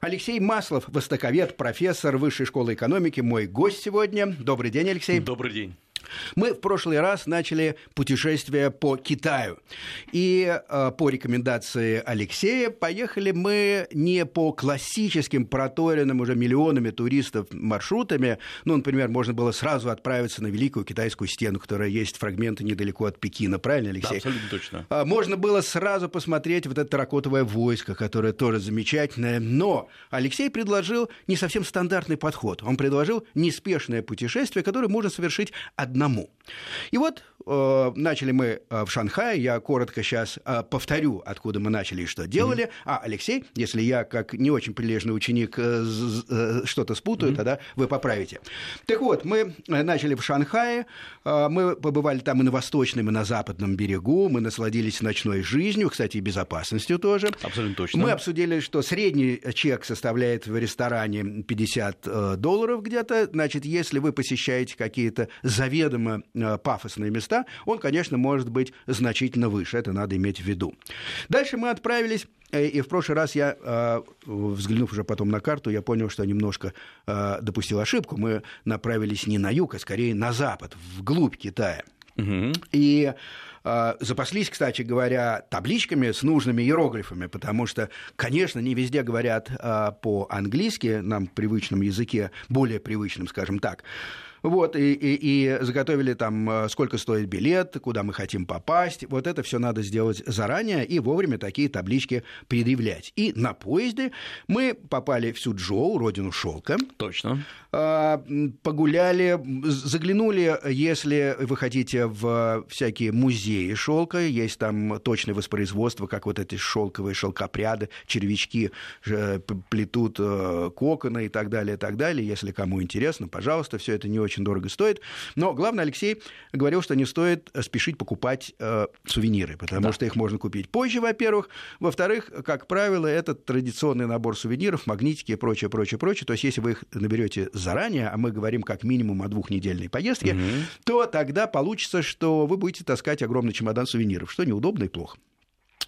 Алексей Маслов, востоковед, профессор Высшей школы экономики, мой гость сегодня. Добрый день, Алексей. Добрый день. Мы в прошлый раз начали путешествие по Китаю. И э, по рекомендации Алексея поехали мы не по классическим проторенным уже миллионами туристов маршрутами. Ну, например, можно было сразу отправиться на Великую Китайскую стену, которая есть фрагменты недалеко от Пекина. Правильно, Алексей? Да, абсолютно точно. А, можно было сразу посмотреть вот это таракотовое войско, которое тоже замечательное. Но Алексей предложил не совсем стандартный подход. Он предложил неспешное путешествие, которое можно совершить одному. И вот э, начали мы э, в Шанхае, я коротко сейчас э, повторю, откуда мы начали и что делали. Mm-hmm. А Алексей, если я как не очень прилежный ученик э, э, что-то спутаю, mm-hmm. тогда вы поправите. Так вот, мы начали в Шанхае, э, мы побывали там и на восточном, и на западном берегу, мы насладились ночной жизнью, кстати, и безопасностью тоже. Абсолютно точно. Мы обсудили, что средний чек составляет в ресторане 50 э, долларов где-то. Значит, если вы посещаете какие-то заведомо Э, пафосные места, он, конечно, может быть значительно выше. Это надо иметь в виду. Дальше мы отправились э, и в прошлый раз я, э, взглянув уже потом на карту, я понял, что немножко допустил ошибку. Мы направились не на юг, а скорее на запад, вглубь Китая. Угу. И запаслись, кстати говоря, табличками с нужными иероглифами, потому что, конечно, не везде говорят по-английски, нам привычном языке, более привычном, скажем так. Вот, и, и, и заготовили там, э, сколько стоит билет, куда мы хотим попасть. Вот это все надо сделать заранее и вовремя такие таблички предъявлять. И на поезде мы попали в Сюджоу, родину шелка. Точно. А, погуляли, заглянули, если вы хотите, в всякие музеи шелка. Есть там точное воспроизводство, как вот эти шелковые шелкопряды, червячки э, плетут э, коконы и так далее, и так далее. Если кому интересно, пожалуйста, все это не очень очень дорого стоит. Но главное, Алексей говорил, что не стоит спешить покупать э, сувениры, потому да. что их можно купить позже, во-первых. Во-вторых, как правило, это традиционный набор сувениров, магнитики и прочее, прочее, прочее. То есть, если вы их наберете заранее, а мы говорим как минимум о двухнедельной поездке, угу. то тогда получится, что вы будете таскать огромный чемодан сувениров, что неудобно и плохо.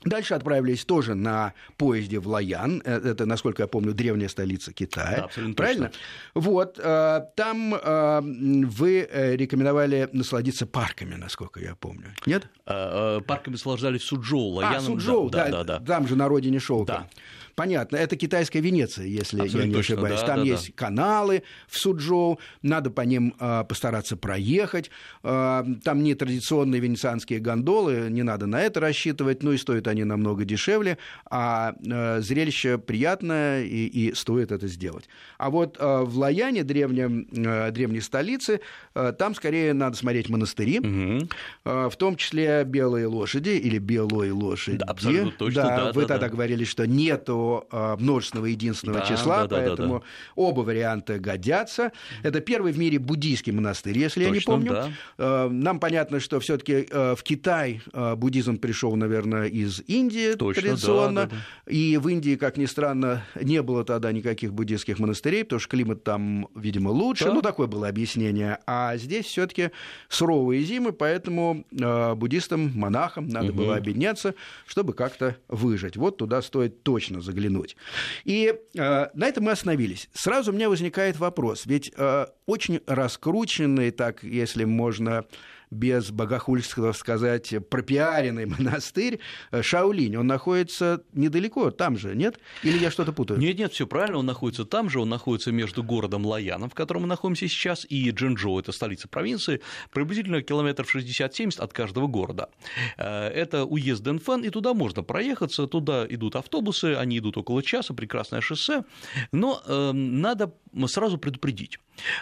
Дальше отправились тоже на поезде в Лаян. Э, это, насколько я помню, древняя столица Китая. Да, абсолютно Правильно? Точно. Вот. Э, там э, вы рекомендовали насладиться парками, насколько я помню. Нет? Парками наслаждались Суджоу, Лаяном. А, Суджоу, да, да, да, да. Там же на родине шелка. Да. Понятно, это китайская Венеция, если Абсолютно я не точно, ошибаюсь. Да, Там да, есть да. каналы в Суджоу, надо по ним э, постараться проехать. Э, там не традиционные венецианские гондолы, не надо на это рассчитывать, ну и стоят они намного дешевле, а э, зрелище приятное и, и стоит это сделать. А вот э, в Лаяне, древнем, э, древней столице, там скорее надо смотреть монастыри, угу. в том числе белые лошади или белой лошади. Да, абсолютно точно. Да, да, вы да, тогда да. говорили, что нету множественного единственного да, числа, да, да, поэтому да, да. оба варианта годятся. Это первый в мире буддийский монастырь, если Точно, я не помню. Да. Нам понятно, что все-таки в Китай буддизм пришел, наверное, из Индии Точно, традиционно. Да, да, да. И в Индии, как ни странно, не было тогда никаких буддийских монастырей, потому что климат там, видимо, лучше. Да. Ну, такое было объяснение. А здесь все-таки суровые зимы, поэтому буддистам, монахам надо угу. было объединяться, чтобы как-то выжить. Вот туда стоит точно заглянуть. И э, на этом мы остановились. Сразу у меня возникает вопрос, ведь э, очень раскрученный, так, если можно без богохульства сказать, пропиаренный монастырь э, Шаолинь. Он находится недалеко, там же, нет? Или я что-то путаю? Нет, нет, все правильно, он находится там же, он находится между городом Лаяном, в котором мы находимся сейчас, и Джинчжоу, это столица провинции, приблизительно километров 60-70 от каждого города. Э, это уезд Дэнфэн, и туда можно проехаться, туда идут автобусы, они идут около часа, прекрасное шоссе, но э, надо сразу предупредить.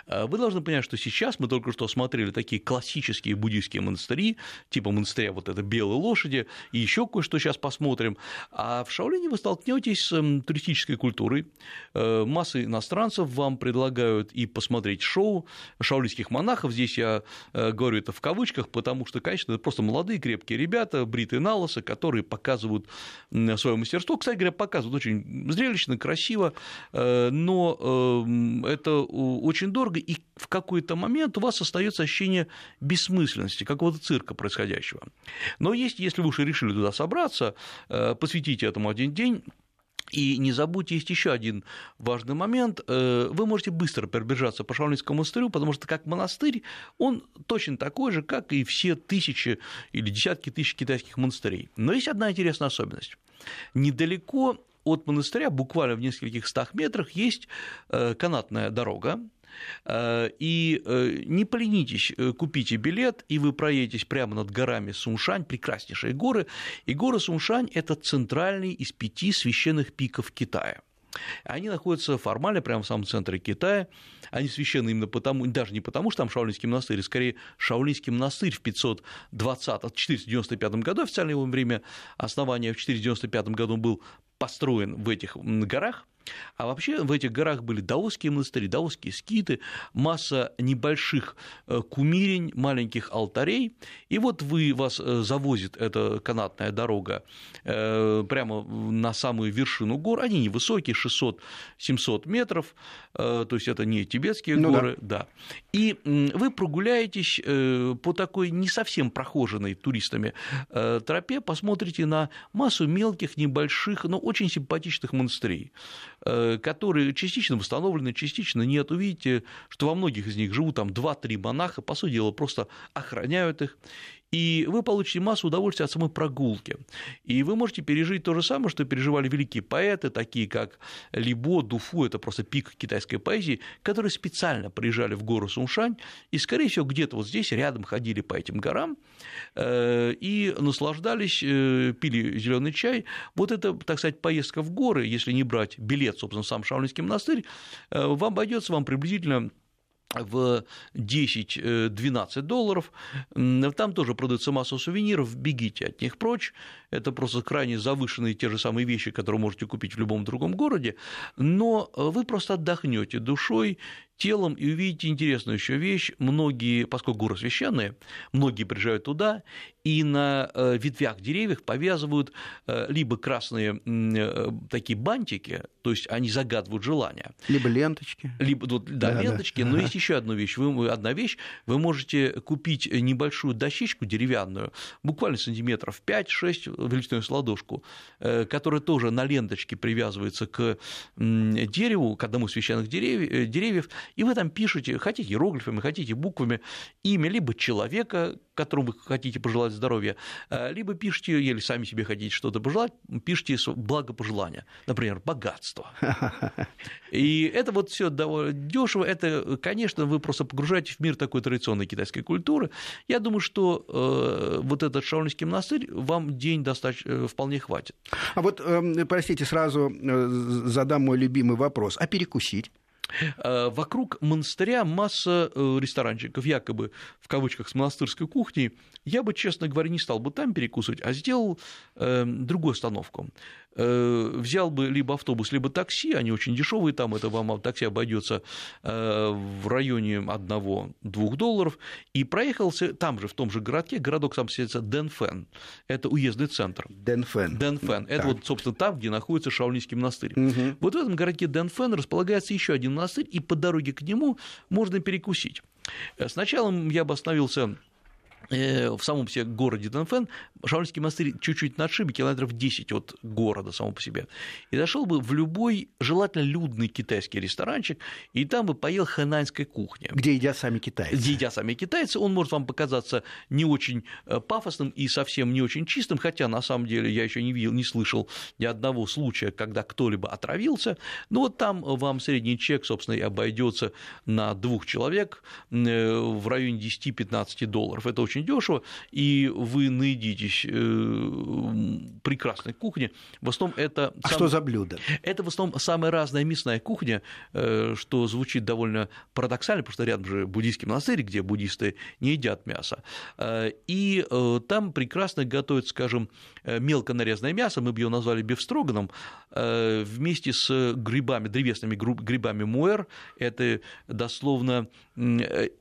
Э, вы должны понять, что сейчас мы только что смотрели такие классические буддийские монастыри, типа монастыря вот это белой лошади, и еще кое-что сейчас посмотрим. А в Шаолине вы столкнетесь с туристической культурой. Э, масса иностранцев вам предлагают и посмотреть шоу шаолинских монахов. Здесь я э, говорю это в кавычках, потому что, конечно, это просто молодые крепкие ребята, бритые на которые показывают свое мастерство. Кстати говоря, показывают очень зрелищно, красиво, но это очень дорого, и в какой-то момент у вас остается ощущение бессмысленности, какого-то цирка происходящего. Но есть, если вы уже решили туда собраться, э, посвятите этому один день, И не забудьте, есть еще один важный момент. Э, вы можете быстро пробежаться по Шаолинскому монастырю, потому что как монастырь, он точно такой же, как и все тысячи или десятки тысяч китайских монастырей. Но есть одна интересная особенность. Недалеко от монастыря, буквально в нескольких стах метрах, есть э, канатная дорога, э, и не поленитесь, купите билет, и вы проедетесь прямо над горами Суншань, прекраснейшие горы. И горы Суншань – это центральный из пяти священных пиков Китая. Они находятся формально прямо в самом центре Китая. Они священны именно потому, даже не потому, что там Шаолинский монастырь, а скорее Шаолинский монастырь в 520, 495 году, официальное его время основания в 495 году был построен в этих горах, а вообще в этих горах были даосские монастыри, даосские скиты, масса небольших э, кумирень, маленьких алтарей. И вот вы, вас э, завозит эта канатная дорога э, прямо на самую вершину гор. Они невысокие, 600-700 метров, то есть это не тибетские ну горы. Да. да. И вы прогуляетесь по такой не совсем прохоженной туристами тропе, посмотрите на массу мелких, небольших, но очень симпатичных монастырей. Э, которые частично восстановлены, частично нет. Увидите, что во многих из них живут там 2-3 монаха, по сути дела, просто охраняют их и вы получите массу удовольствия от самой прогулки. И вы можете пережить то же самое, что переживали великие поэты, такие как Либо, Дуфу, это просто пик китайской поэзии, которые специально приезжали в гору Суншань и, скорее всего, где-то вот здесь рядом ходили по этим горам э, и наслаждались, э, пили зеленый чай. Вот это, так сказать, поездка в горы, если не брать билет, собственно, сам Шаолинский монастырь, э, вам обойдется вам приблизительно в 10-12 долларов. Там тоже продается масса сувениров, бегите от них прочь. Это просто крайне завышенные те же самые вещи, которые можете купить в любом другом городе. Но вы просто отдохнете душой, телом и увидите интересную еще вещь. Многие, поскольку горы священные, многие приезжают туда и на э, ветвях деревьев повязывают э, либо красные э, такие бантики, то есть они загадывают желания. Либо ленточки. Либо, да, да ленточки, да. но есть еще одна вещь. Вы, одна вещь, вы можете купить небольшую дощечку деревянную, буквально сантиметров 5-6 величиной с ладошку, которая тоже на ленточке привязывается к дереву, к одному из священных деревьев, деревьев и вы там пишете, хотите иероглифами, хотите буквами, имя либо человека, которому вы хотите пожелать здоровья, э, либо пишите, или сами себе хотите что-то пожелать, пишите благопожелания, например, богатство. И это вот все довольно дешево. Это, конечно, вы просто погружаетесь в мир такой традиционной китайской культуры. Я думаю, что э, вот этот Шаолинский монастырь вам день достаточно э, вполне хватит. А вот, эм, простите, сразу задам мой любимый вопрос. А перекусить? Э, вокруг монастыря масса э, ресторанчиков, якобы в кавычках с монастырской кухней. Я бы, честно говоря, не стал бы там перекусывать, а сделал э, другую остановку. Э, взял бы либо автобус, либо такси, они очень дешевые, там это вам такси обойдется э, в районе 1-2 долларов, и проехался там же, в том же городке, городок сам селится Денфен, это уездный центр. Денфен. Денфен, это вот, собственно, там, где находится Шаолинский монастырь. Угу. Вот в этом городке Денфен располагается еще один монастырь, и по дороге к нему можно перекусить. Э, сначала я бы остановился в самом себе городе Дэнфэн, Шаолинский монастырь чуть-чуть на отшибе, километров 10 от города самого по себе, и зашел бы в любой желательно людный китайский ресторанчик, и там бы поел хэнаньской кухни. Где едят сами китайцы. Где едят сами китайцы, он может вам показаться не очень э, пафосным и совсем не очень чистым, хотя на самом деле я еще не видел, не слышал ни одного случая, когда кто-либо отравился, но вот там вам средний чек, собственно, и обойдется на двух человек э, в районе 10-15 долларов. Это очень очень дешево, и вы наедитесь э, прекрасной кухни. В основном это... А сам... что за блюдо? Это в основном самая разная мясная кухня, э, что звучит довольно парадоксально, потому что рядом же буддийский монастырь, где буддисты не едят мясо. Э, и там прекрасно готовят, скажем, мелко нарезанное мясо, мы бы его назвали бифстроганом, вместе с грибами, древесными грибами муэр, это дословно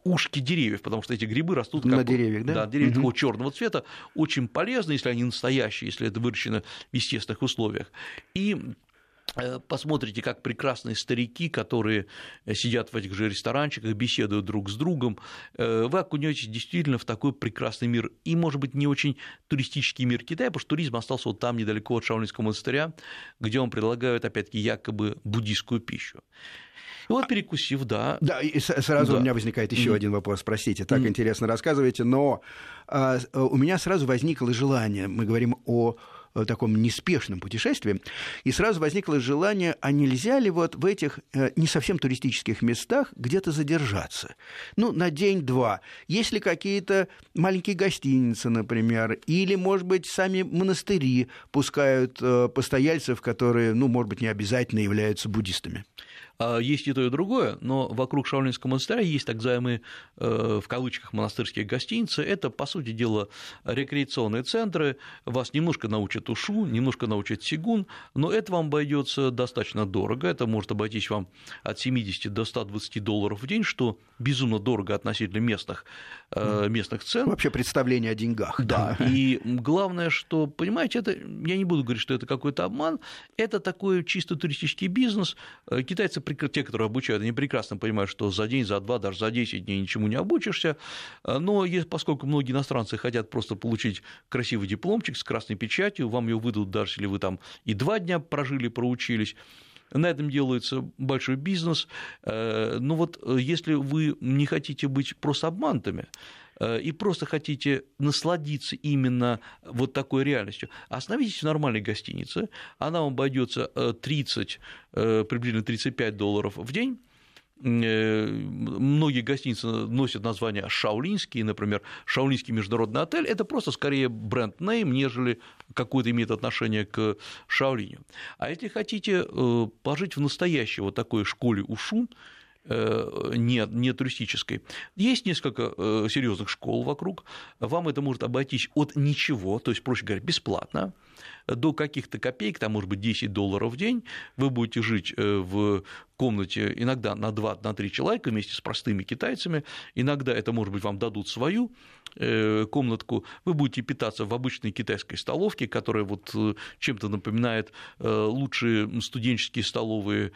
ушки деревьев, потому что эти грибы растут как... на деревьях, да? Да, деревья угу. такого черного цвета, очень полезны, если они настоящие, если это выращено в естественных условиях. И Э, посмотрите, как прекрасные старики, которые сидят в этих же ресторанчиках, беседуют друг с другом, э, вы окунетесь действительно в такой прекрасный мир. И, может быть, не очень туристический мир Китая, потому что туризм остался вот там, недалеко от Шаолинского монастыря, где он предлагает, опять-таки, якобы буддийскую пищу. И вот перекусив, да. Да, и сразу да. у меня возникает еще mm. один вопрос. Простите, так mm. интересно рассказываете, но а, у меня сразу возникло желание. Мы говорим о Э, таком неспешном путешествии, и сразу возникло желание, а нельзя ли вот в этих э, не совсем туристических местах где-то задержаться? Ну, на день-два. Есть ли какие-то маленькие гостиницы, например, или, может быть, сами монастыри пускают э, постояльцев, которые, ну, может быть, не обязательно являются буддистами? А, есть и то, и другое, но вокруг Шаолинского монастыря есть так называемые, э, в кавычках, монастырские гостиницы. Это, по сути дела, рекреационные центры. Вас немножко научат ушу, немножко научат сигун, но это вам обойдется достаточно дорого. Это может обойтись вам от 70 до 120 долларов в день, что безумно дорого относительно местных, э, местных цен. Вообще представление о деньгах. Да, и главное, что, понимаете, это, я не буду говорить, что это какой-то обман, это такой чисто туристический бизнес. Э, китайцы те, которые обучают, они прекрасно понимают, что за день, за два, даже за 10 дней ничему не обучишься, но поскольку многие иностранцы хотят просто получить красивый дипломчик с красной печатью, вам ее выдадут, даже если вы там и два дня прожили, проучились, на этом делается большой бизнес. Э, но вот э, если вы не хотите быть просто обманутыми, э, и просто хотите насладиться именно вот такой реальностью, остановитесь в нормальной гостинице, она вам обойдется 30, приблизительно 35 долларов в день, многие гостиницы носят название Шаулинский, например, Шаулинский международный отель, это просто скорее бренд-нейм, нежели какое-то имеет отношение к Шаолиню. А если хотите э, пожить в настоящей вот такой школе Ушу, э, не, не туристической. Есть несколько серьезных школ вокруг. Вам это может обойтись от ничего, то есть, проще говоря, бесплатно, до каких-то копеек, там, может быть, 10 долларов в день. Вы будете жить в комнате иногда на 2-3 на человека вместе с простыми китайцами, иногда это, может быть, вам дадут свою э, комнатку, вы будете питаться в обычной китайской столовке, которая вот э, чем-то напоминает э, лучшие студенческие столовые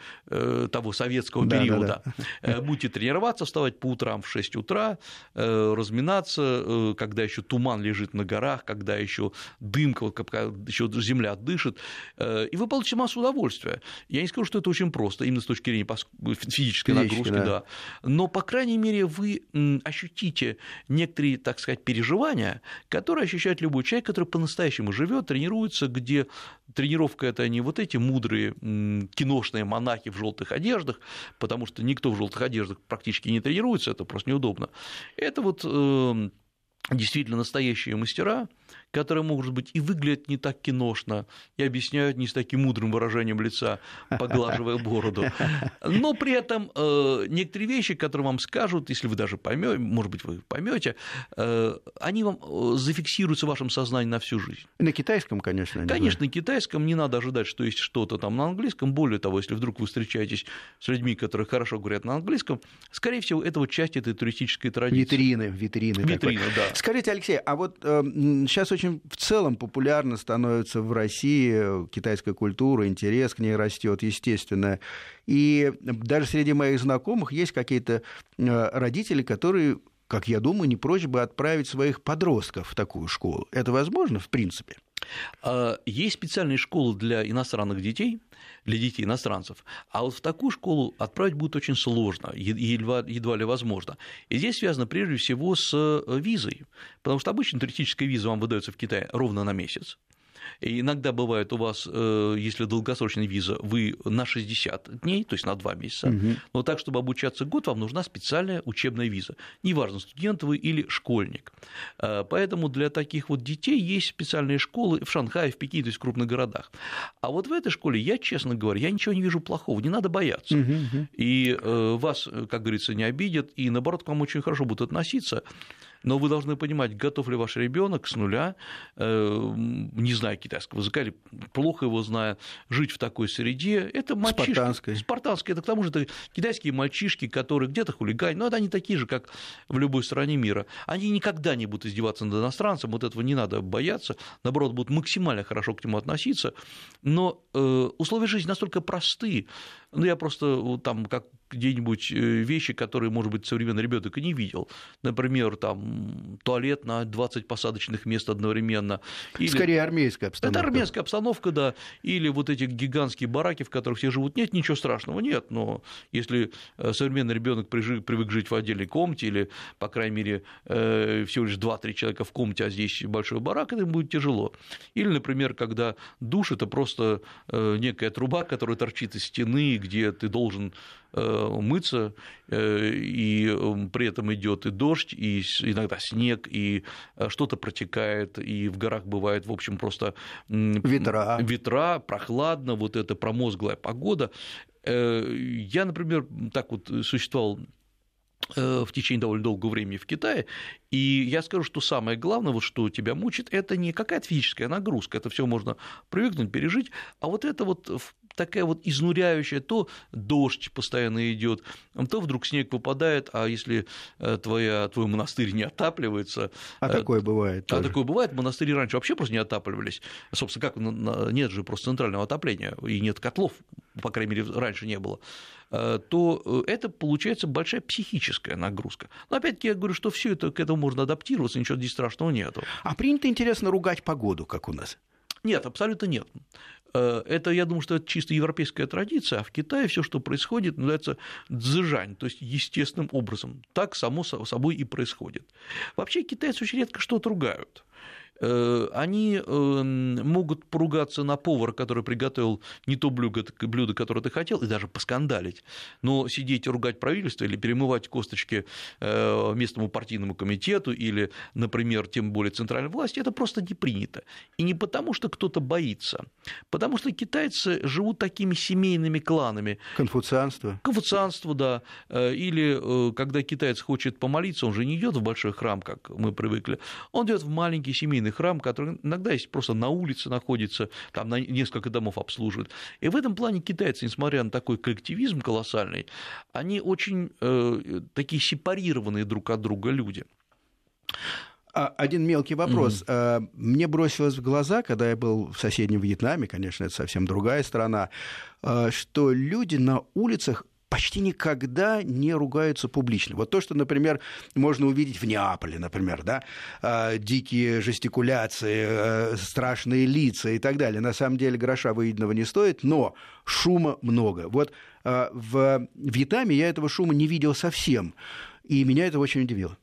того советского да, периода. Да, да. Будете тренироваться, вставать по утрам в 6 утра, разминаться, когда еще туман лежит на горах, когда еще дымка, когда еще земля дышит, и вы получите массу удовольствия. Я не скажу, что это очень просто, именно с точки зрения физической нагрузки, да. да. Но, по крайней мере, вы ощутите некоторые, так сказать, переживания, которые ощущает любой человек, который по-настоящему живет, тренируется, где тренировка это не вот эти мудрые киношные монахи в желтых одеждах, потому что никто в желтых одеждах практически не тренируется, это просто неудобно. Это вот эм, действительно настоящие мастера, которые, может быть, и выглядят не так киношно, и объясняют не с таким мудрым выражением лица, поглаживая бороду. Но при этом э, некоторые вещи, которые вам скажут, если вы даже поймете, может быть, вы поймете, э, они вам э, зафиксируются в вашем сознании на всю жизнь. На китайском, конечно. Конечно, на китайском не надо ожидать, что есть что-то там на английском. Более того, если вдруг вы встречаетесь с людьми, которые хорошо говорят на английском, скорее всего, это вот часть этой туристической традиции. Витрины, витрины. Витрины, да. Скажите, Алексей, а вот э, сейчас очень очень в целом популярно становится в России китайская культура, интерес к ней растет, естественно. И даже среди моих знакомых есть какие-то э, родители, которые как я думаю, не прочь бы отправить своих подростков в такую школу. Это возможно, в принципе? А, есть специальные школы для иностранных детей, для детей иностранцев, а вот в такую школу отправить будет очень сложно, едва, едва ли возможно. И здесь связано прежде всего с э, визой, потому что обычно туристическая виза вам выдается в Китае ровно на месяц. И иногда бывает у вас, э, если долгосрочная виза, вы на 60 дней, то есть на 2 месяца, угу. но так, чтобы обучаться год, вам нужна специальная учебная виза. Неважно, студент вы или школьник. Э, поэтому для таких вот детей есть специальные школы в Шанхае, в Пекине, то есть в крупных городах. А вот в этой школе, я, честно говоря, я ничего не вижу плохого, не надо бояться. Угу. И э, вас, как говорится, не обидят, и наоборот, к вам очень хорошо будут относиться. Но вы должны понимать, готов ли ваш ребенок с нуля, не зная китайского языка или плохо его зная, жить в такой среде. Это мальчишки. Спартанской. Спартанской. Это к тому же это китайские мальчишки, которые где-то хулиганят, но это они такие же, как в любой стране мира. Они никогда не будут издеваться над иностранцем, вот этого не надо бояться, наоборот, будут максимально хорошо к нему относиться, но э, условия жизни настолько просты, ну, я просто там как где-нибудь э, вещи, которые, может быть, современный ребенок и не видел. Например, там туалет на 20 посадочных мест одновременно. Или... Скорее армейская обстановка. Это армейская обстановка, да. Или вот эти гигантские бараки, в которых все живут. Нет, ничего страшного, нет. Но если э, современный ребенок привык жить в отдельной комнате, или, по крайней мере, э, всего лишь 2-3 человека в комнате, а здесь большой барак, это будет тяжело. Или, например, когда душ это просто некая труба, которая торчит из стены, где ты должен мыться, э, и эм, при этом идет и дождь, и иногда снег, и э, что-то протекает, и в горах бывает, в общем, просто ветра, ветра прохладно, вот эта промозглая погода. Я, например, так вот существовал в течение довольно долгого времени в Китае. И я скажу, что самое главное, вот что тебя мучит, это не какая-то физическая нагрузка, это все можно привыкнуть, пережить, а вот это вот такая вот изнуряющая, то дождь постоянно идет, то вдруг снег выпадает, а если э, твоя, твой монастырь не отапливается... А такое бывает А тоже. такое бывает, монастыри раньше вообще просто не отапливались. Собственно, как, нет же просто центрального отопления, и нет котлов, по крайней мере, раньше не было э, то э, это получается большая психическая нагрузка. Но опять-таки я говорю, что все это к этому можно адаптироваться, ничего здесь страшного нету. А принято, интересно, ругать погоду, как у нас? Нет, абсолютно нет. Э, это, я думаю, что это чисто европейская традиция, а в Китае все, что происходит, называется дзыжань, то есть естественным образом. Так само собой и происходит. Вообще китайцы очень редко что-то ругают. Э, они эм, могут поругаться на повара, который приготовил не то блюдо, блюдо, которое ты хотел, и даже поскандалить. Но сидеть и ругать правительство или перемывать косточки э, местному партийному комитету или, например, тем более центральной власти, это просто не принято. И не потому, что кто-то боится, потому что китайцы живут такими семейными кланами. Конфуцианство. Конфуцианство, да. Э, или когда китаец хочет помолиться, он же не идет в большой храм, как мы привыкли, он идет в маленький семейный семейный храм, который иногда есть просто на улице находится, там на несколько домов обслуживает. И в этом плане китайцы, несмотря на такой коллективизм колоссальный, они очень э, такие сепарированные друг от друга люди. А, один мелкий вопрос. Mm-hmm. Мне бросилось в глаза, когда я был в соседнем Вьетнаме, конечно, это совсем другая страна, э, что люди на улицах почти никогда не ругаются публично. Вот то, что, например, можно увидеть в Неаполе, например, да, э, дикие жестикуляции, э, страшные лица и так далее. На самом деле гроша выеденного не стоит, но шума много. Вот э, в Вьетнаме я этого шума не видел совсем, и меня это очень удивило.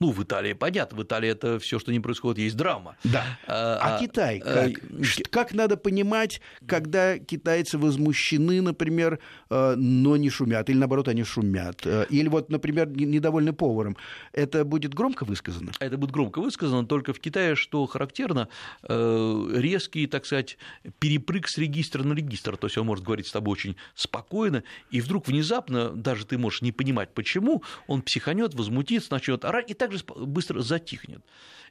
Ну, в Италии понятно, в Италии это все, что не происходит, есть драма. Да. А, а, Китай как? А, как надо понимать, когда китайцы возмущены, например, э, но не шумят, или наоборот, они шумят? Э, или вот, например, недовольны поваром. Это будет громко высказано? Это будет громко высказано, только в Китае, что характерно, резкий, так сказать, перепрыг с регистра на регистр. То есть он может говорить с тобой очень спокойно, и вдруг внезапно, даже ты можешь не понимать, почему, он психанет, возмутится, начнет орать и также быстро затихнет.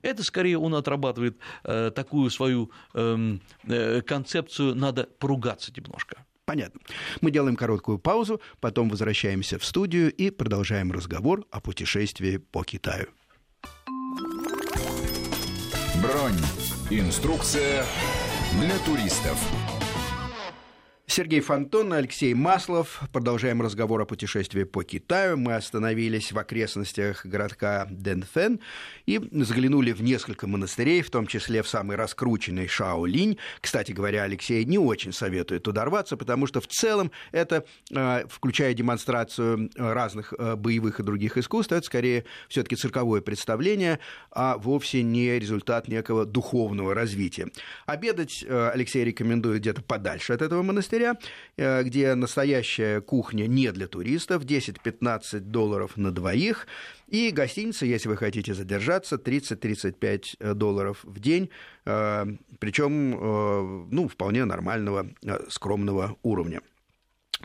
Это скорее он отрабатывает э, такую свою эм, э, концепцию «надо поругаться немножко». Понятно. Мы делаем короткую паузу, потом возвращаемся в студию и продолжаем разговор о путешествии по Китаю. Бронь. Инструкция для туристов. Сергей Фонтон, Алексей Маслов. Продолжаем разговор о путешествии по Китаю. Мы остановились в окрестностях городка Дэнфэн и заглянули в несколько монастырей, в том числе в самый раскрученный Шаолинь. Кстати говоря, Алексей не очень советует туда рваться, потому что в целом это, э, включая демонстрацию разных э, боевых и других искусств, это скорее все таки цирковое представление, а вовсе не результат некого духовного развития. Обедать э, Алексей рекомендует где-то подальше от этого монастыря, лагеря, э, где настоящая кухня не для туристов, 10-15 долларов на двоих, и гостиница, если вы хотите задержаться, 30-35 э, долларов в день, э, причем ну, вполне нормального, скромного уровня.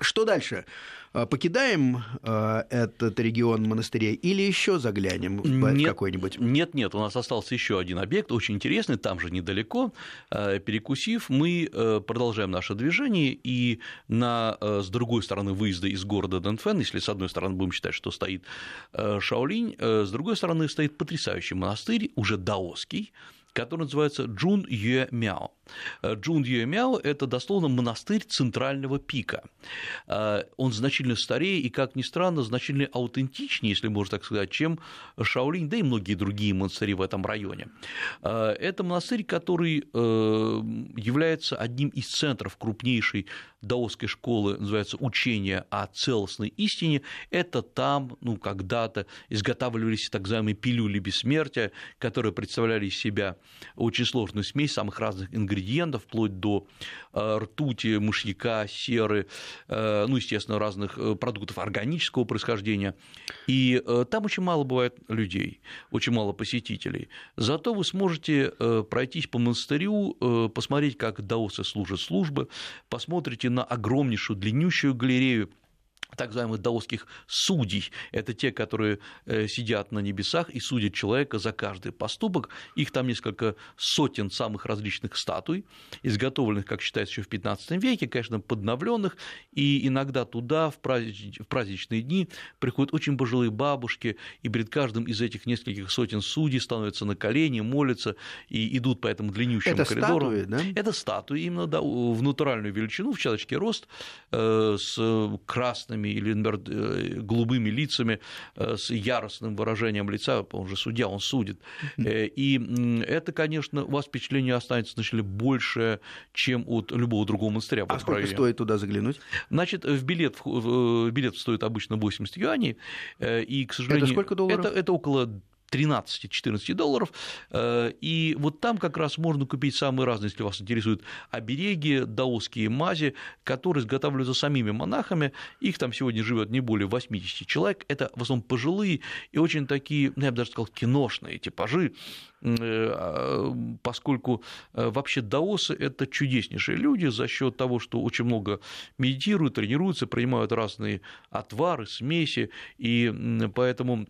Что дальше? А, покидаем э, этот регион монастырей или еще заглянем в какой-нибудь? Нет, нет, у нас остался еще один объект, очень интересный, там же недалеко. Э, перекусив, мы э, продолжаем наше движение, и на, э, с другой стороны выезда из города Дэнфэн, если с одной стороны будем считать, что стоит э, Шаолинь, с другой стороны стоит потрясающий монастырь, уже даосский, который называется Джун Юэ Мяо. Э, Джун Юэ Мяо – это дословно монастырь центрального пика. Э, он значительно старее и, как ни странно, значительно аутентичнее, если можно так сказать, чем Шаолинь, да и многие другие монастыри в этом районе. Э, это монастырь, который является одним из центров крупнейшей даосской школы, называется «Учение о целостной истине». Это там, ну, когда-то изготавливались так называемые пилюли бессмертия, которые представляли из себя очень сложную смесь самых разных ингредиентов, вплоть до э, ртути, мышьяка, серы, э, ну, естественно, разных э, продуктов органического происхождения. И там очень мало бывает людей, очень мало посетителей. Зато вы сможете пройтись по монастырю, посмотреть, как даосы служат службы, посмотрите на огромнейшую, длиннющую галерею так называемых даосских судей. Это те, которые э, сидят на небесах и судят человека за каждый поступок. Их там несколько сотен самых различных статуй, изготовленных, как считается, еще в 15 веке, конечно, подновленных. И иногда туда в, празднич... в праздничные дни приходят очень пожилые бабушки, и перед каждым из этих нескольких сотен судей становятся на колени, молятся и идут по этому длиннющему Это коридору. Статуи, да? Это статуи именно да, в натуральную величину, в человеческий рост, э, с красными красными или, например, э, голубыми лицами э, с яростным выражением лица, он же судья, он судит. Э, и это, конечно, у вас впечатление останется значительно больше, чем от любого другого монастыря. А сколько стоит туда заглянуть? Значит, в билет, в билет стоит обычно 80 юаней, и, к сожалению... Это сколько долларов? Это, это около 13-14 долларов. Э, и вот там как раз можно купить самые разные, если вас интересуют обереги, даосские мази, которые изготавливаются самими монахами. Их там сегодня живет не более 80 человек. Это в основном пожилые и очень такие, ну, я бы даже сказал, киношные типажи, э, а, поскольку э, вообще даосы – это чудеснейшие люди за счет того, что очень много медитируют, тренируются, принимают разные отвары, смеси, и поэтому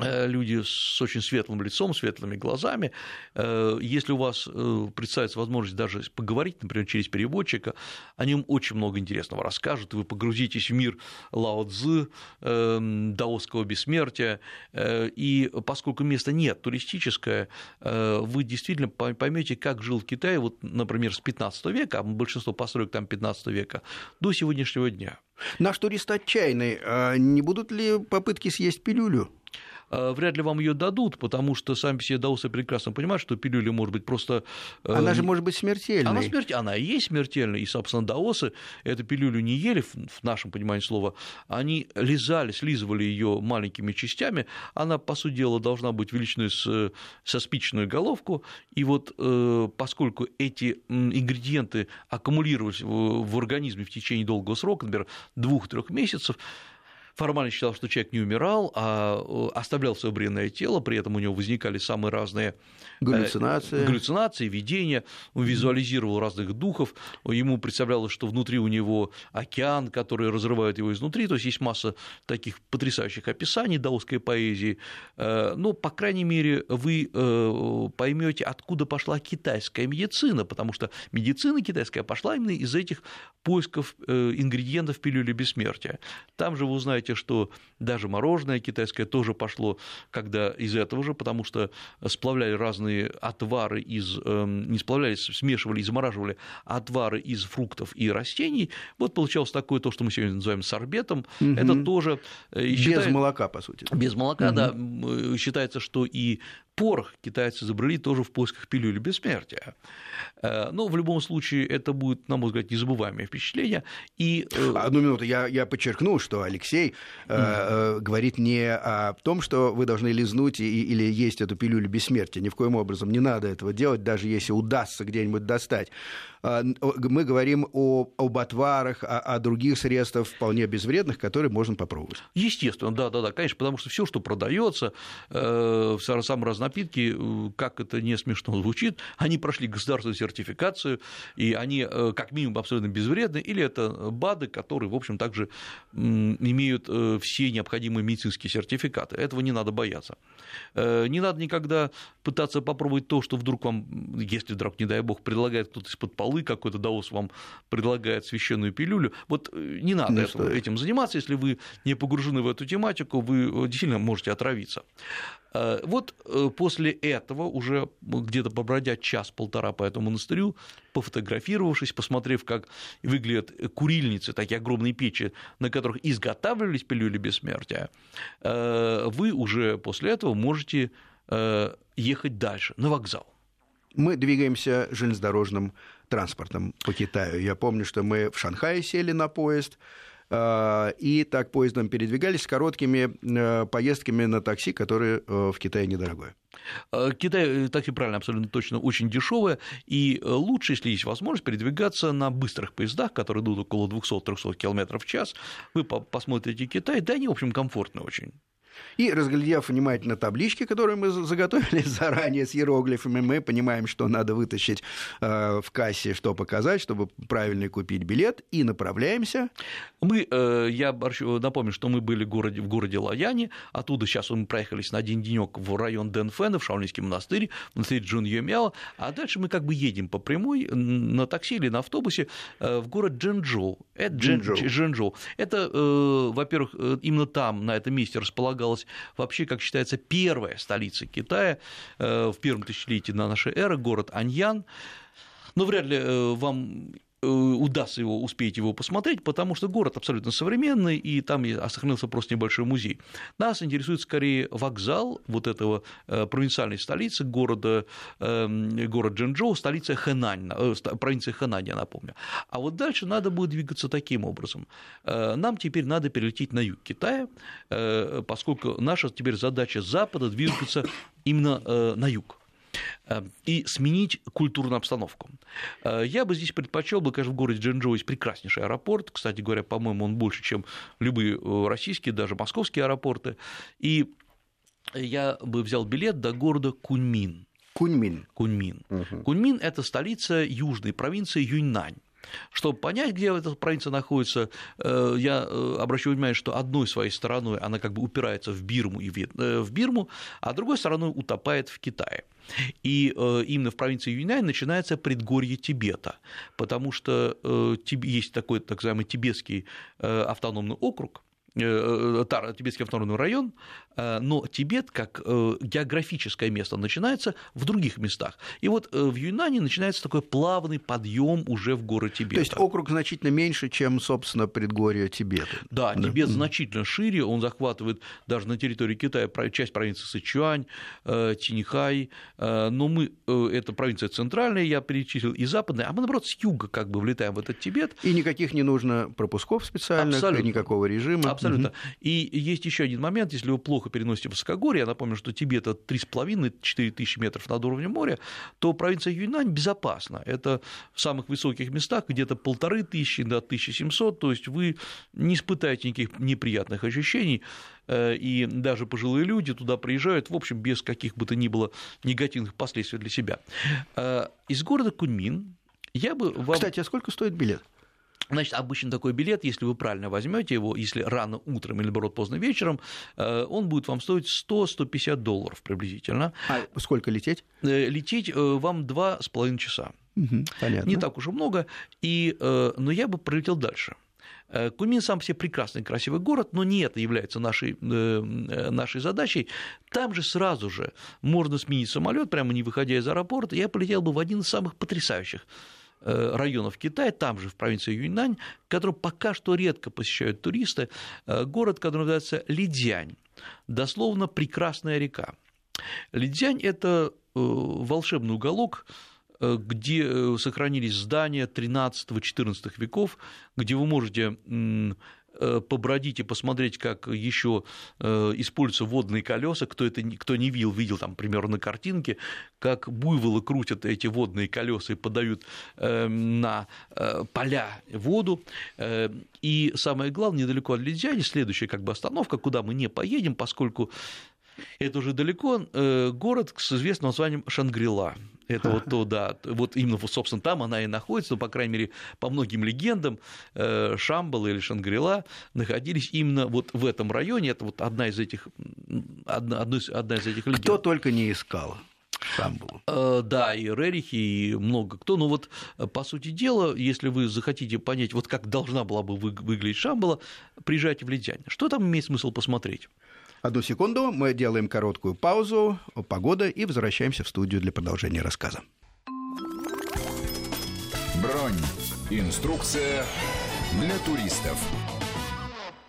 люди с очень светлым лицом, светлыми глазами. Э, если у вас э, представится возможность даже поговорить, например, через переводчика, о нем очень много интересного расскажут, вы погрузитесь в мир Лао Цзы, даосского бессмертия, и поскольку места нет туристическое, вы действительно поймете, как жил в Китае, вот, например, с 15 века, а большинство построек там 15 века, до сегодняшнего дня. Наш турист отчаянный. А не будут ли попытки съесть пилюлю? Э, вряд ли вам ее дадут, потому что сами все даосы прекрасно понимают, что пилюля может быть просто... Э, она же может быть смертельной. Она, смерти... она и есть смертельная, и, собственно, даосы эту пилюлю не ели, в нашем понимании слова, они лизали, слизывали ее маленькими частями, она, по сути дела, должна быть величиной с, со спичную головку, и вот э, поскольку эти ингредиенты аккумулировались в организме в течение долгого срока, например, двух-трех месяцев, формально считал, что человек не умирал, а э, оставлял свое бренное тело, при этом у него возникали самые разные э, галлюцинации, галлюцинации видения, он визуализировал разных духов, ему представлялось, что внутри у него океан, который разрывает его изнутри, то есть есть масса таких потрясающих описаний даосской поэзии, э, но, по крайней мере, вы поймете, откуда пошла китайская медицина, потому что медицина китайская пошла именно из этих поисков ингредиентов пилюли бессмертия. Там же вы узнаете знаете, что даже мороженое китайское тоже пошло, когда из этого же, потому что сплавляли разные отвары из, эм, не сплавляли, смешивали и замораживали отвары из фруктов и растений. Вот получалось такое то, что мы сегодня называем сорбетом. Угу. Это тоже... Э, Без считает... молока, по сути. Без молока, угу. да. Э, считается, что и порох китайцы изобрели тоже в поисках пилюли бессмертия. Э, но в любом случае это будет, на мой взгляд, незабываемое впечатление. И... Э, Одну минуту, я, я подчеркну, что Алексей mm. э, говорит не о том, что вы должны лизнуть и, или есть эту пилюлю бессмертия. Ни в коем образом не надо этого делать, даже если удастся где-нибудь достать. А, мы говорим о, об отварах, о, о других средствах вполне безвредных, которые можно попробовать. Естественно, да, да, да, конечно, потому что все, что продается, э, самое разнообразие, напитки, как это не смешно звучит, они прошли государственную сертификацию, и они как минимум абсолютно безвредны, или это БАДы, которые, в общем, также имеют все необходимые медицинские сертификаты. Этого не надо бояться. Не надо никогда пытаться попробовать то, что вдруг вам, если вдруг, не дай бог, предлагает кто-то из-под полы, какой-то даос вам предлагает священную пилюлю. Вот не надо не этого, этим заниматься, если вы не погружены в эту тематику, вы действительно можете отравиться. Э, вот э, после этого, уже где-то побродя час-полтора по этому монастырю, пофотографировавшись, посмотрев, как выглядят курильницы, такие огромные печи, на которых изготавливались пилюли бессмертия, э, вы уже после этого можете ехать дальше, на вокзал. Мы двигаемся железнодорожным транспортом по Китаю. Я помню, что мы в Шанхае сели на поезд, а, и так поездом передвигались с короткими э, поездками на такси, которые э, в Китае недорогое. Э, Китай, такси правильно, абсолютно точно, очень дешевое, и лучше, если есть возможность, передвигаться на быстрых поездах, которые идут около 200-300 км в час. Вы посмотрите Китай, да, они, в общем, комфортно очень. И, разглядев внимательно таблички, которые мы заготовили заранее с иероглифами, мы понимаем, что надо вытащить э, в кассе, что показать, чтобы правильно купить билет, и направляемся. Мы, э, я напомню, что мы были в городе, в городе Лаяне, оттуда сейчас мы проехались на один денек в район Дэнфэна, в Шаолинский монастырь, в монастырь Джун Юмяо, а дальше мы как бы едем по прямой на такси или на автобусе э, в город Джэнчжоу. Это, Джэнчжоу. Джэнчжоу. Это, э, во-первых, э, именно там, на этом месте располагалось оказалась вообще, как считается, первая столица Китая э, в первом тысячелетии на нашей эры, город Аньян. Но вряд ли э, вам удастся его, успеть его посмотреть, потому что город абсолютно современный, и там сохранился просто небольшой музей. Нас интересует скорее вокзал вот этого э, провинциальной столицы города, эм, город Джэнчжоу, столица Хэнань, э, провинция Хэнань, я напомню. А вот дальше надо будет двигаться таким образом. Нам теперь надо перелететь на юг Китая, поскольку наша теперь задача Запада двигаться именно на юг. Э, и сменить культурную обстановку. Э, я бы здесь предпочел бы, конечно, в городе Джэнчжоу есть прекраснейший аэропорт, кстати говоря, по-моему, он больше, чем любые э, российские, даже московские аэропорты, и я бы взял билет до города Куньмин. Куньмин. Куньмин. Угу. Куньмин – это столица южной провинции Юньнань. Чтобы понять, где эта провинция находится, э, я э, обращу внимание, что одной своей стороной она как бы упирается в Бирму, и э, в Бирму, а другой стороной утопает в Китае. И именно в провинции Юньнань начинается предгорье Тибета, потому что есть такой так называемый тибетский автономный округ, Тибетский автономный район, но Тибет как э, географическое место начинается в других местах. И вот э, в Юнане начинается такой плавный подъем уже в горы Тибета. То есть округ значительно меньше, чем, собственно, предгорье Тибета. Да, да. Тибет значительно шире, он захватывает даже на территории Китая часть провинции Сычуань, Тиньхай, но мы, это провинция центральная, я перечислил, и западная, а мы, наоборот, с юга как бы влетаем в этот Тибет. И никаких не нужно пропусков специальных, Абсолютно. никакого режима. Абсолютно. Угу. И есть еще один момент, если вы плохо плохо переносите высокогорье, я напомню, что Тибет это 3,5-4 тысячи метров над уровнем моря, то провинция Юньнань безопасна. Это в самых высоких местах где-то полторы тысячи до 1700, то есть вы не испытаете никаких неприятных ощущений, э, и даже пожилые люди туда приезжают, в общем, без каких бы то ни было негативных последствий для себя. Э, из города Куньмин я бы вам... Кстати, а сколько стоит билет? Значит, обычно такой билет, если вы правильно возьмете его, если рано утром или, наоборот, поздно вечером, э, он будет вам стоить 100-150 долларов приблизительно. А сколько лететь? Э, лететь э, вам два с половиной часа. Угу, понятно. Не так уж и много, и, но я бы пролетел дальше. Куньмин сам себе прекрасный, красивый город, но не это является нашей, нашей задачей. Там же сразу же можно сменить самолет, прямо не выходя из аэропорта. Я полетел бы в один из самых потрясающих районов Китая, там же в провинции Юньнань, который пока что редко посещают туристы, э, город, который называется Лидзянь, дословно «прекрасная река». Лидзянь – это э, волшебный уголок, где сохранились здания 13-14 веков, где вы можете Э, побродить и посмотреть, как еще э, используются водные колеса. Кто это кто не видел, видел там примерно на картинке, как буйволы крутят эти водные колеса и подают э, на поля воду. И самое главное, недалеко от Лидзяни, следующая как бы остановка, куда мы не поедем, поскольку Это уже далеко. Э, город с известным названием Шангрила. Это вот то, да, вот именно, собственно, там она и находится, но, по крайней мере, по многим легендам, э, Шамбал или Шангрила находились именно вот в этом районе, это вот одна из этих, одна, одна из этих легенд. Кто только не искал. Шамбалу. Э, да, и Рерихи, и много кто. Но вот, по сути дела, если вы захотите понять, вот как должна была бы выглядеть Шамбала, приезжайте в Ледзянь. Что там имеет смысл посмотреть? Одну секунду, мы делаем короткую паузу, погода, и возвращаемся в студию для продолжения рассказа. Бронь. Инструкция для туристов.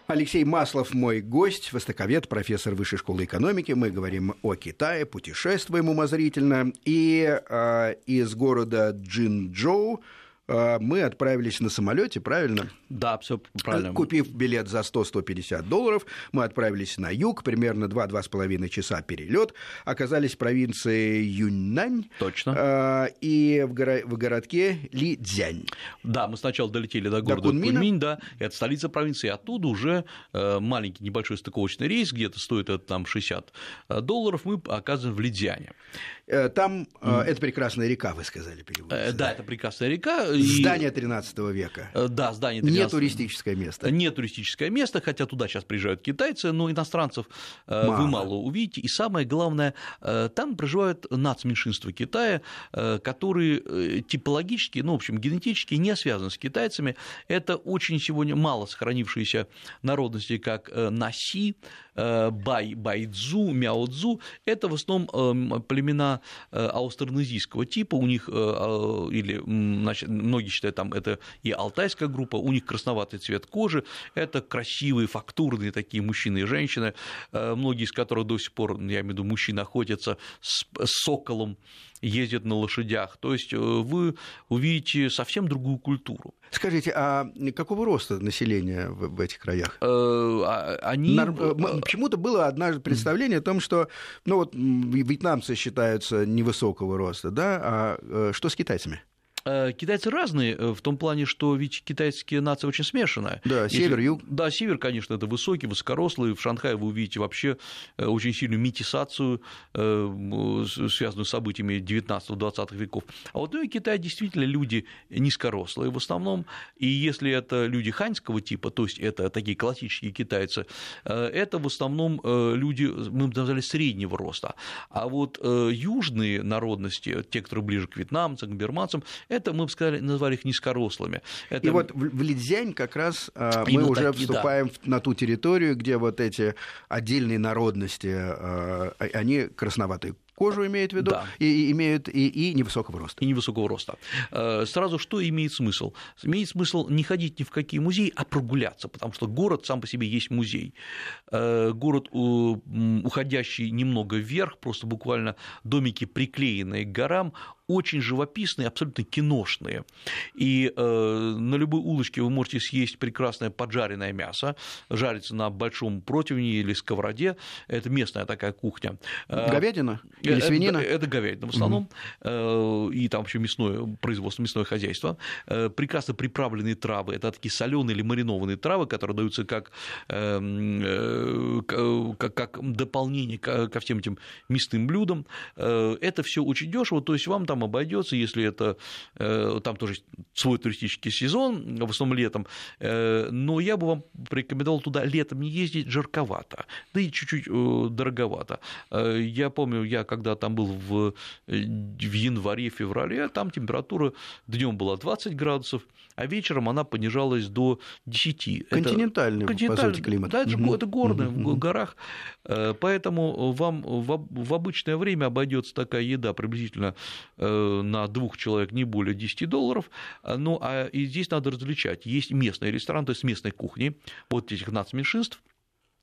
Алексей Маслов мой гость, востоковед, профессор Высшей школы экономики. Мы говорим о Китае, путешествуем умозрительно. И э, из города Джинчжоу а, мы отправились на самолете, правильно? Да, все правильно. Купив билет за 100-150 долларов, мы отправились на юг, примерно 2-2,5 часа перелет, оказались в провинции Юньнань. Точно. А, и в, горо- в городке Лидзянь. Да, мы сначала долетели до города до Куньмина. Куньминь, да, это столица провинции, оттуда уже э, маленький небольшой стыковочный рейс, где-то стоит это там 60 э, долларов, мы оказываем в Лидзяне. Э, там mm. это прекрасная река, вы сказали, переводится. Да, это прекрасная река. Здание 13 века. Э, да, здание 13 Не туристическое место. Не туристическое место, хотя туда сейчас приезжают китайцы, но иностранцев э, мало. вы мало увидите. И самое главное, э, там проживают нацменьшинства Китая, которые типологически, ну, в общем, генетически не связаны с китайцами. Это очень сегодня мало сохранившиеся народности, как Наси, Бай, Байдзу, Мяодзу. Это в основном эм, племена аустронезийского типа. У них, или, значит, многие считают, там это и алтайская группа, у них красноватый цвет кожи, это красивые, фактурные такие мужчины и женщины, э, многие из которых до сих пор, я имею в виду, мужчины охотятся с соколом, ездят на лошадях. То есть э, вы увидите совсем другую культуру. Скажите, а какого роста населения в, этих краях? Э, а, они... Нар... Почему-то было однажды представление о том, что ну вот, вьетнамцы считаются невысокого роста, да, а что с китайцами? Э, китайцы разные э, в том плане, что ведь китайские нации очень смешанная. Да, север, юг. Да, север, конечно, это высокий, высокорослый. В Шанхае вы увидите вообще э, очень сильную метисацию, связанную с событиями 19-20 веков. А вот ну, и Китай действительно люди низкорослые в основном. И если это люди ханьского типа, то есть это такие классические китайцы, это в основном люди, мы бы назвали, среднего роста. А вот южные народности, те, которые ближе к вьетнамцам, к бирманцам, это мы бы сказали, назвали их низкорослыми. Это... И вот в Лидзянь как раз а, мы уже так, вступаем да. на ту территорию, где вот эти отдельные народности, а, они красноватые кожу имеют в виду, да. и, имеют и, и невысокого роста. И невысокого роста. Э, сразу что имеет смысл? Имеет смысл не ходить ни в какие музеи, а прогуляться, потому что город сам по себе есть музей. Э, город, уходящий немного вверх, просто буквально домики, приклеенные к горам, очень живописные, абсолютно киношные. И э, на любой улочке вы можете съесть прекрасное поджаренное мясо, жарится на большом противне или сковороде. Это местная такая кухня. Говядина? Или свинина? Это, это говядина в основном, угу. и там еще мясное производство, мясное хозяйство. Э, прекрасно приправленные травы, это такие соленые или маринованные травы, которые даются как, эм, э, как, как дополнение ко всем этим мясным блюдам. Это все очень дешево, то есть вам там обойдется, если это там тоже свой туристический сезон, в основном летом. Но я бы вам порекомендовал туда летом не ездить, жарковато, да и чуть-чуть дороговато. Я помню, я когда там был в, в январе-феврале, там температура днем была 20 градусов, а вечером она понижалась до 10. Континентальный, это, континентальный климат. Да, это, угу. это горный, угу. в горах, э, поэтому вам в, в обычное время обойдется такая еда приблизительно э, на двух человек не более 10 долларов, ну, а и здесь надо различать. Есть местный ресторан, то есть местной кухни, вот этих нацменьшинств,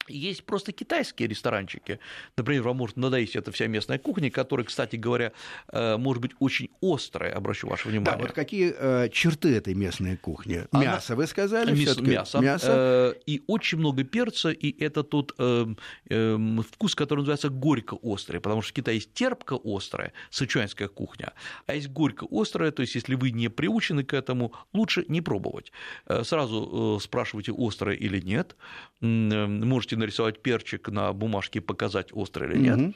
есть просто китайские ресторанчики. Например, вам может надоесть эта вся местная кухня, которая, кстати говоря, э, может быть очень острая, обращу ваше внимание. Да, вот какие э, черты этой местной кухни? Она... Мясо, вы сказали? Мясо, мясо. мясо. Э, и очень много перца, и это тот э, э, вкус, который называется горько-острый, потому что в Китае есть терпко-острая, сычуанская кухня, а есть горько-острая, то есть если вы не приучены к этому, лучше не пробовать. Э, сразу спрашивайте, острое или нет, можете можете нарисовать перчик на бумажке и показать, острый или нет.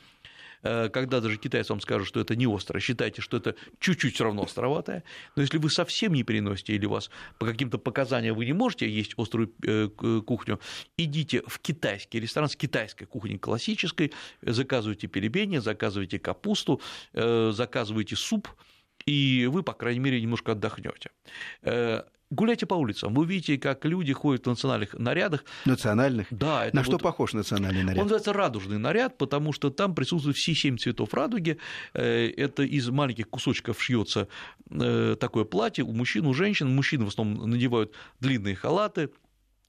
Э, когда даже китайцы вам скажут, что это не острое, считайте, что это чуть-чуть все равно островатое. Но если вы совсем не переносите или у вас по каким-то показаниям вы не можете есть острую э, к- кухню, идите в китайский ресторан с китайской кухней классической, заказывайте пельмени, заказывайте капусту, э, заказывайте суп, и вы, по крайней мере, немножко отдохнете. Гуляйте по улицам, вы увидите, как люди ходят в национальных нарядах. Национальных. Да, это На что вот- похож национальный он наряд? называется радужный наряд, потому что там присутствуют все семь цветов радуги. Э, Это из маленьких кусочков шьется э, такое платье у мужчин, у женщин. Мужчины в основном надевают длинные халаты,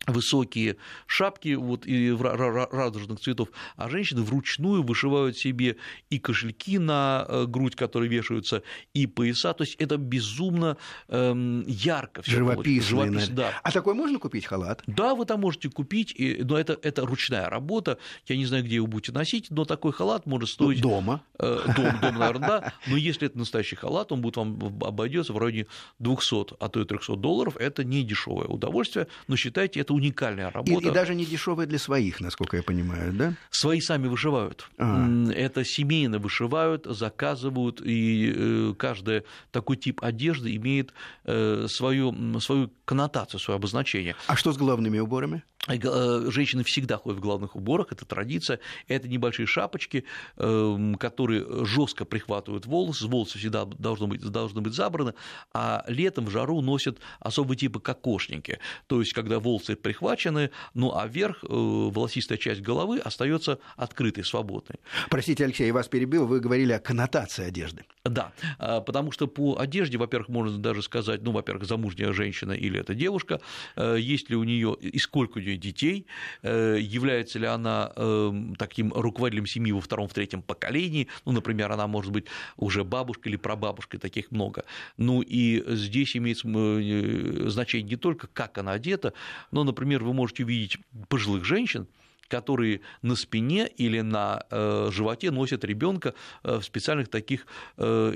высокие шапки вот, и радужных цветов, а женщины вручную вышивают себе и кошельки на э, грудь, которые вешаются, и пояса. То есть это безумно эм, ярко Живописно, наряд. да. А такой можно купить халат? Да, вы там можете купить, но это, это ручная работа. Я не знаю, где его будете носить, но такой халат может стоить... Дома. Э, Дом, дом, наверное, да. Но если это настоящий халат, он будет вам обойдется в районе 200, а то и 300 долларов. Это не дешевое удовольствие, но считайте, это уникальная И, работа. и даже не дешевые для своих, насколько я понимаю, да? Свои сами вышивают. А. Это семейно вышивают, заказывают, и э, каждый такой тип одежды имеет э, свою, свою коннотацию, свое обозначение. А что с головными уборами? Э, Женщины всегда ходят в головных уборах, это традиция. Это небольшие шапочки, эм, которые жестко прихватывают волосы. Волосы всегда должны быть, должны быть забраны, а летом в жару носят особый типа кокошники. То есть, когда волосы прихвачены, ну а вверх э, волосистая часть головы остается открытой, свободной. Простите, Алексей, я вас перебил, вы говорили о коннотации одежды. Да, а, потому что по одежде, во-первых, можно даже сказать, ну, во-первых, замужняя женщина или это девушка, э, есть ли у нее и сколько у нее детей, э, является ли она эм, таким руководителем семьи во втором, в третьем поколении, ну, например, она может быть уже бабушкой или прабабушкой, таких много. Ну, и здесь имеет э, значение не только, как она одета, но, например, вы можете увидеть пожилых женщин, которые на спине или на э, животе носят ребенка э, в специальных таких э,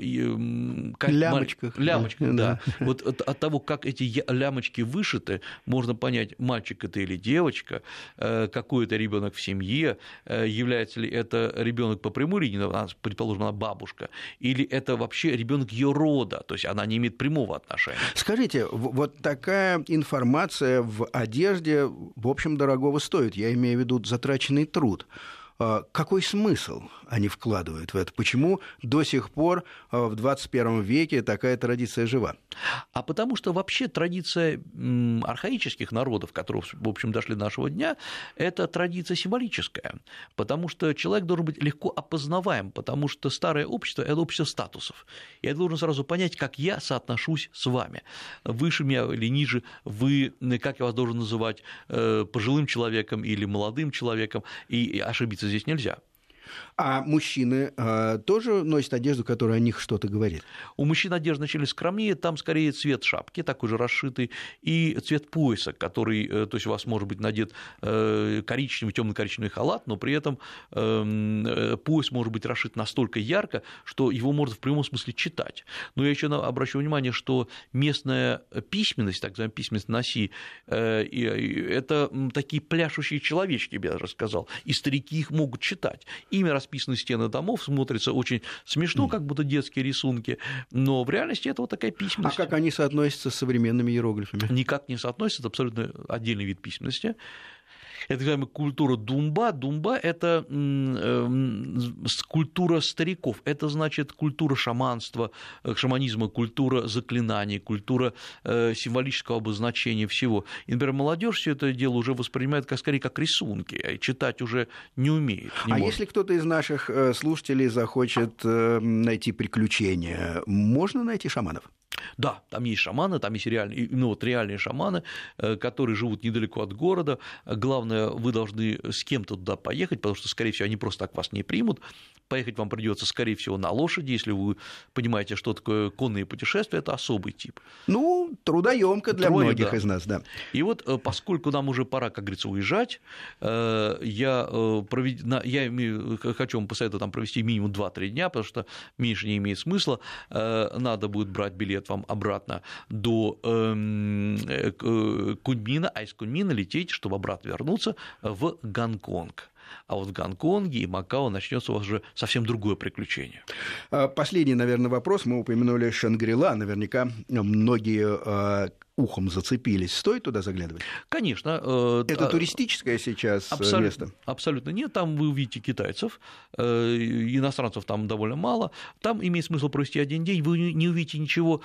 как- Лямочках. лямочках, Да. да. Вот от, от того, как эти лямочки вышиты, можно понять, мальчик это или девочка, какой это ребенок в семье, является ли это ребенок по прямой линии, ну, предположим, она бабушка, или это вообще ребенок ее рода, то есть она не имеет прямого отношения. Скажите, вот такая информация в одежде, в общем, дорогого стоит. Я имею в виду затраченный труд. А Какой смысл они вкладывают в это? Почему до сих пор а, в 21 веке такая традиция жива? А потому что вообще традиция архаических народов, которые, в общем, дошли до нашего дня, это традиция символическая, потому что человек должен быть легко опознаваем, потому что старое общество – это общество статусов. Я должен сразу понять, как я соотношусь с вами. Выше меня или ниже, вы, как я вас должен называть, э, пожилым человеком или молодым человеком, и ошибиться здесь нельзя. А мужчины а, тоже носят одежду, которая о них что-то говорит? У мужчин одежда начали скромнее, там скорее цвет шапки, такой же расшитый, и цвет пояса, который, э, то есть у вас может быть надет э, коричневый, темно-коричневый халат, но при этом эм, пояс может быть расшит настолько ярко, что его можно в прямом смысле читать. Но я еще обращу внимание, что местная письменность, так называемая письменность на Си, э, и- и это такие пляшущие человечки, я бы даже сказал, и старики их могут читать. Ими расписаны стены домов, смотрится очень смешно, как будто детские рисунки, но в реальности это вот такая А письменность. как они соотносятся с современными иероглифами? Никак не соотносится, это абсолютно отдельный вид письменности. Это называемая культура думба. Думба – это эм, культура стариков, это значит культура шаманства, э, шаманизма, культура заклинаний, культура э, символического обозначения всего. И, например, молодежь все это дело уже воспринимает как, скорее как рисунки, и читать уже не умеет. не а может. если кто-то из наших э, слушателей захочет найти приключения, можно найти шаманов? Да, там есть шаманы, там есть реальные, ну, вот реальные шаманы, э, которые живут недалеко от города. Главное, вы должны с кем-то туда поехать, потому что, скорее всего, они просто так вас не примут. Поехать вам придется, скорее всего, на лошади, если вы понимаете, что такое конные путешествия, это особый тип. Ну, трудоемко для Трое, многих да. из нас, да. И вот, э, поскольку нам уже пора, как говорится, уезжать, э, я, э, провед... я хочу вам посоветовать там провести минимум 2-3 дня, потому что меньше не имеет смысла. Надо будет брать билет вам обратно до эм, Куньмина, а из Куньмина лететь, чтобы обратно вернуться в Гонконг. А вот в Гонконге и Макао начнется у вас уже совсем другое приключение. А, последний, наверное, вопрос. Мы упомянули Шангрила. Наверняка многие а, ухом зацепились, стоит туда заглядывать? Конечно. Э, Это туристическое сейчас э, абсолютно, место? Абсолютно нет. Там вы увидите китайцев, э, иностранцев там довольно мало. Там имеет смысл провести один день, вы не увидите ничего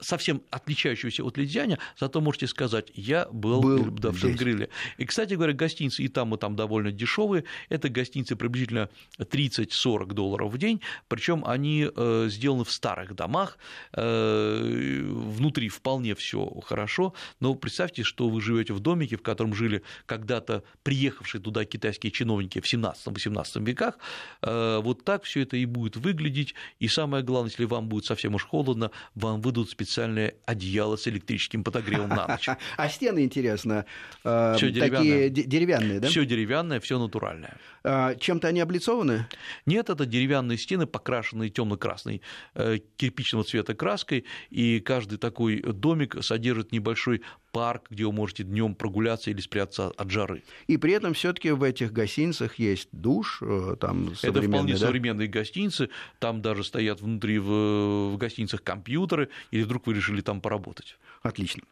совсем отличающегося от Лидзяня, зато можете сказать, я был, был да, в Шангриле. И, кстати говоря, гостиницы и там, и там довольно дешевые. Это гостиницы приблизительно 30-40 долларов в день, причем они сделаны в старых домах, внутри вполне все хорошо, но представьте, что вы живете в домике, в котором жили когда-то приехавшие туда китайские чиновники в 17-18 веках, э, вот так все это и будет выглядеть, и самое главное, если вам будет совсем уж холодно, вам выдадут специальное одеяло с электрическим подогревом на ночь. А стены, интересно, э, все такие деревянные, да? Все деревянное, все натуральное. А чем-то они облицованы? Нет, это деревянные стены, покрашенные темно-красной э, кирпичного цвета краской, и каждый такой домик содержит небольшой парк, где вы можете днем прогуляться или спрятаться от жары. И при этом все-таки в этих гостиницах есть душ, э, там Это вполне да? современные гостиницы, там даже стоят внутри в, в гостиницах компьютеры, или вдруг вы решили там поработать. Отлично.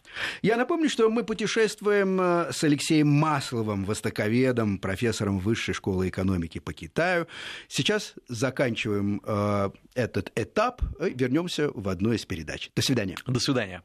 Я напомню, что мы путешествуем э, с Алексеем Масловым, востоковедом, профессором Высшей школы экономики по Китаю. Сейчас заканчиваем э, этот этап, вернемся в одну из передач. До свидания. До свидания.